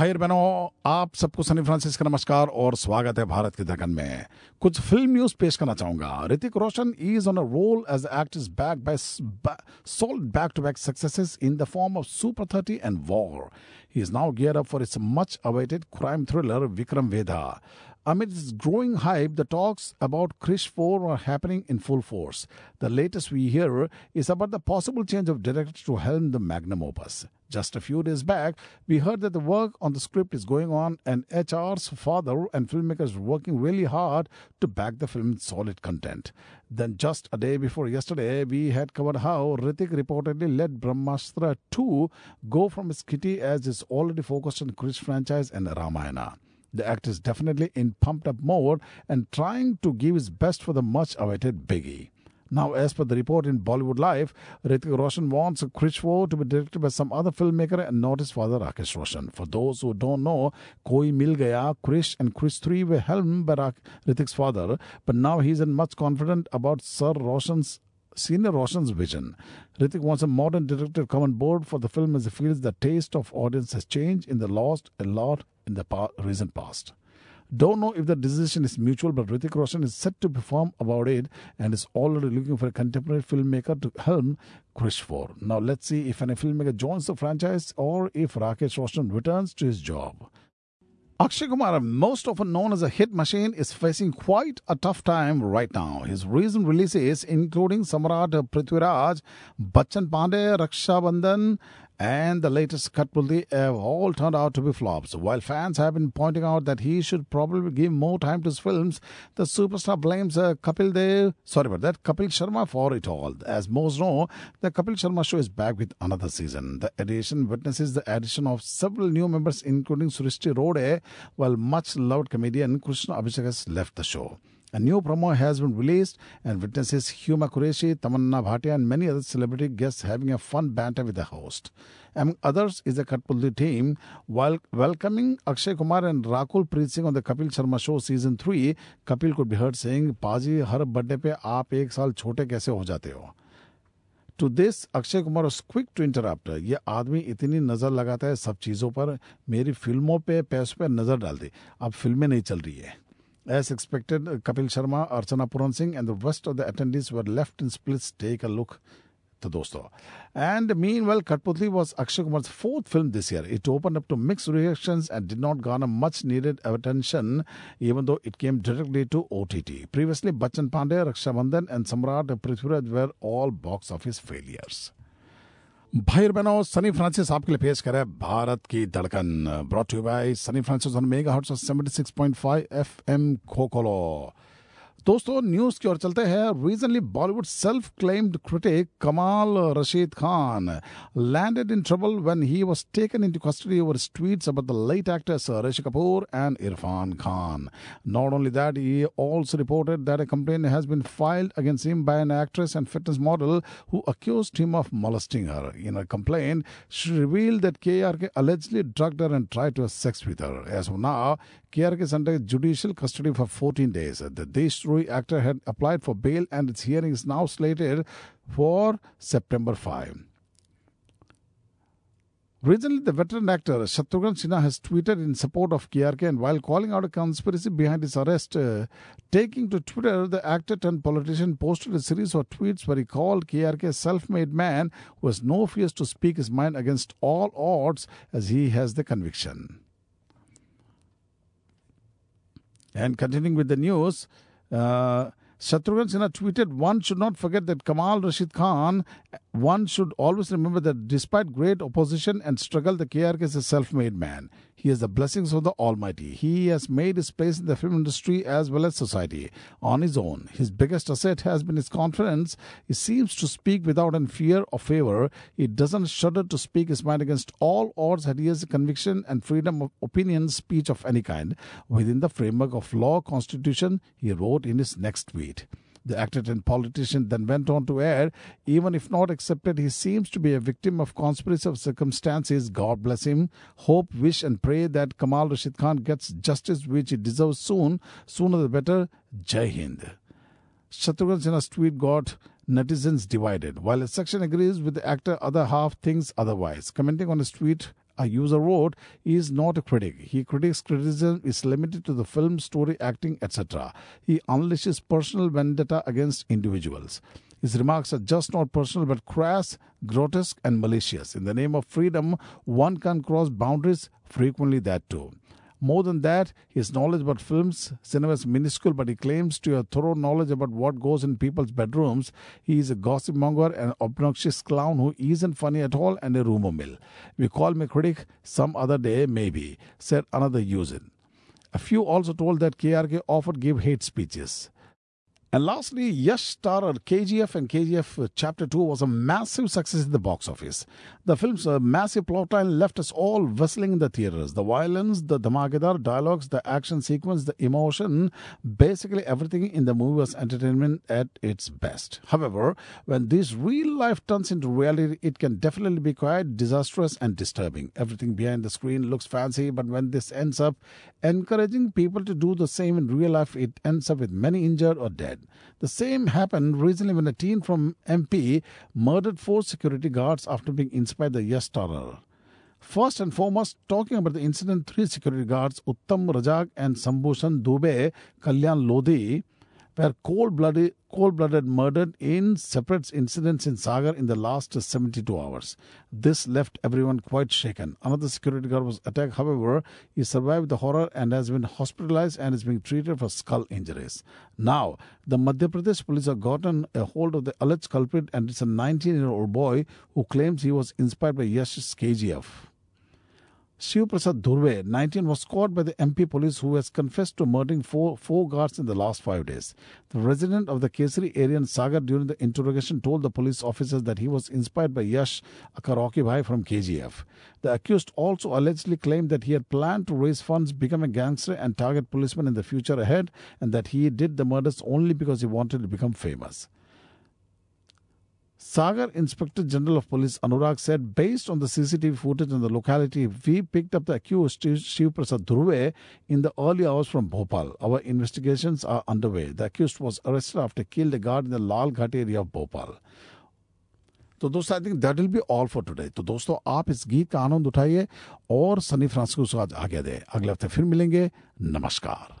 भाई और बहनों आप सबको सनी फ्रांसिस का नमस्कार और स्वागत है भारत की धकन में कुछ फिल्म न्यूज पेश करना चाहूंगा Hrithik Roshan is on a roll as actress back by solved back to back successes in the form of super thirty and war he is now gear up for its much awaited crime thriller Vikram Vedha Amid its growing hype, the talks about Krrish 4 are happening in full force. The latest we hear is about the possible change of director to helm the magnum opus. Just a few days back, we heard that the work on the script is going on, and HR's father and filmmakers working really hard to back the film with solid content. Then, just a day before yesterday, we had covered how Hrithik reportedly let Brahmastra 2 go from its kitty as it's already focused on Krrish franchise and Ramayana. The actor is definitely in pumped up mode and trying to give his best for the much awaited Biggie. Now, as per the report in Bollywood Life, Hrithik Roshan wants Krrish 4 to be directed by some other filmmaker and not his father Rakesh Roshan. For those who don't know, Koi Mil Gaya, Krrish and Krrish 3 were helmed by Hrithik's father, but now he's much confident about Sir Roshan's Senior Roshan's vision. Hrithik wants a modern director to come on board for the film as he feels the taste of audience has changed in the lost a lot in the pa- recent past. Don't know if the decision is mutual, but Hrithik Roshan is set to perform about it and is already looking for a contemporary filmmaker to helm Krrish 4. Now let's see if any filmmaker joins the franchise or if Rakesh Roshan returns to his job. Akshay Kumar, most often known as a hit machine, is facing quite a tough time right now. His recent releases, including Samrat Prithviraj, Bachchan Pandey, Raksha Bandhan, and the latest Cuttputlli, have all turned out to be flops. While fans have been pointing out that he should probably give more time to his films, the superstar blames uh, Kapil Dev, sorry about that, Kapil Sharma for it all. As most know, the Kapil Sharma show is back with another season. The edition witnesses the addition of several new members, including Srishti Rode, while much loved comedian Krishna Abhishek has left the show. A new promo has been released and witnesses Huma Qureshi, Tamanna Bhatia, and many other celebrity guests having a fun banter with the host. Among others is the Katpulli team. While welcoming Akshay Kumar and Rakul Preet Singh on the Kapil Sharma Show Season 3, Kapil could be heard saying, Paji, हर birthday पे आप एक साल छोटे कैसे हो जाते हो to this Akshay Kumar was quick to interrupt. ये आदमी इतनी नज़र लगाता है सब चीज़ों पर मेरी फ़िल्मों पे पैसों पे नज़र डाल दी अब फ़िल्में नहीं चल रही है As expected, Kapil Sharma, Archana Puran Singh, and the rest of the attendees were left in splits. Take a look. to dosto. And meanwhile, Cuttputlli was Akshay Kumar's fourth film this year. It opened up to mixed reactions and did not garner much needed attention, even though it came directly to OTT. Previously, Bachchan Pandey, Raksha Bandhan, and Samrat Prithviraj were all box office failures. भाई और बहनों, Sunny Francis आपके लिए पेश करे भारत की धड़कन। Brought you by Sunny Francis on mega hot 76.5 FM खोखोलो दोस्तों न्यूज की ओर चलते हैं regionally Bollywood self claimed critic Kamaal Rashid Khan landed in trouble when he was taken into custody over his tweets about the late actors Rishi Kapoor and Irfan Khan. Not only that, he also reported that a complaint has been filed against him by an actress and fitness model who accused him of molesting her. In a complaint, she revealed that KRK allegedly drugged her and tried to have sex with her. As of now, KRK is under judicial custody for 14 days. The Deshdrohi actor had applied for bail and its hearing is now slated for September 5. Recently, the veteran actor Shatrughan Sinha has tweeted in support of KRK and while calling out a conspiracy behind his arrest, uh, taking to Twitter, the actor turned politician posted a series of tweets where he called KRK a self-made man who has no fears to speak his mind against all odds as he has the conviction. And continuing with the news, uh, Shatrughan Sinha tweeted, One should not forget that Kamal Rashid Khan, one should always remember that despite great opposition and struggle, the KRK is a self made man. He has the blessings of the Almighty. He has made his place in the film industry as well as society on his own. His biggest asset has been his confidence. He seems to speak without any fear or favor. He doesn't shudder to speak his mind against all odds, and he has conviction and freedom of opinion, speech of any kind within the framework of law, constitution, he wrote in his next tweet. The actor and politician then went on to add, even if not accepted, he seems to be a victim of conspiracy of circumstances. God bless him. Hope, wish, and pray that Kamal Rashid Khan gets justice which he deserves soon. Sooner the better. Jai Hind. Shatrughan Sinha's tweet got netizens divided. While a section agrees with the actor, other half thinks otherwise. Commenting on his tweet, a user wrote, he is not a critic. He critics criticism is limited to the film, story, acting, etc. He unleashes personal vendetta against individuals. His remarks are just not personal but crass, grotesque, and malicious. In the name of freedom, one can cross boundaries, frequently that too. More than that, his knowledge about films, cinema is minuscule, but he claims to have thorough knowledge about what goes in people's bedrooms. He is a gossip monger, an obnoxious clown who isn't funny at all, and a rumor mill. We call him a critic some other day, maybe, said another user. A few also told that KRK often gave hate speeches. And lastly, Yash starrer KGF and KGF Chapter 2 was a massive success in the box office. The film's uh, massive plotline left us all whistling in the theaters. The violence, the dhamakedar dialogues, the action sequence, the emotion, basically everything in the movie was entertainment at its best. However, when this real life turns into reality, it can definitely be quite disastrous and disturbing. Everything behind the screen looks fancy, but when this ends up encouraging people to do the same in real life, it ends up with many injured or dead. The same happened recently when a teen from MP murdered four security guards after being inspired by Yash Starrer. First and foremost, talking about the incident, three security guards, Uttam Rajak and Sambhushan Dubey, Kalyan Lodhi, were cold-blooded, cold-blooded murdered in separate incidents in Sagar in the last 72 hours. This left everyone quite shaken. Another security guard was attacked. However, he survived the horror and has been hospitalized and is being treated for skull injuries. Now, the Madhya Pradesh police have gotten a hold of the alleged culprit and it's a 19-year-old boy who claims he was inspired by Yash's KGF. Shiv Prasad Dhurve, 19, was caught by the MP police who has confessed to murdering four, four guards in the last five days. The resident of the Kesari area in Sagar during the interrogation told the police officers that he was inspired by Yash aka Rocky Bhai from KGF. The accused also allegedly claimed that he had planned to raise funds, become a gangster, and target policemen in the future ahead, and that he did the murders only because he wanted to become famous. Sagar Inspector General of Police Anurag said, based on the CCTV footage in the locality, we picked up the accused Shiv Prasad Dhruve in the early hours from Bhopal. Our investigations are underway. The accused was arrested after killed a guard in the Lal Ghat area of Bhopal. तो दोस्तों I think that will be all for today तो दोस्तों आप इस गीत का आनंद उठाइए और सनी फ्रांसिस को आज आगे दे अगले हफ्ते फिर मिलेंगे नमस्कार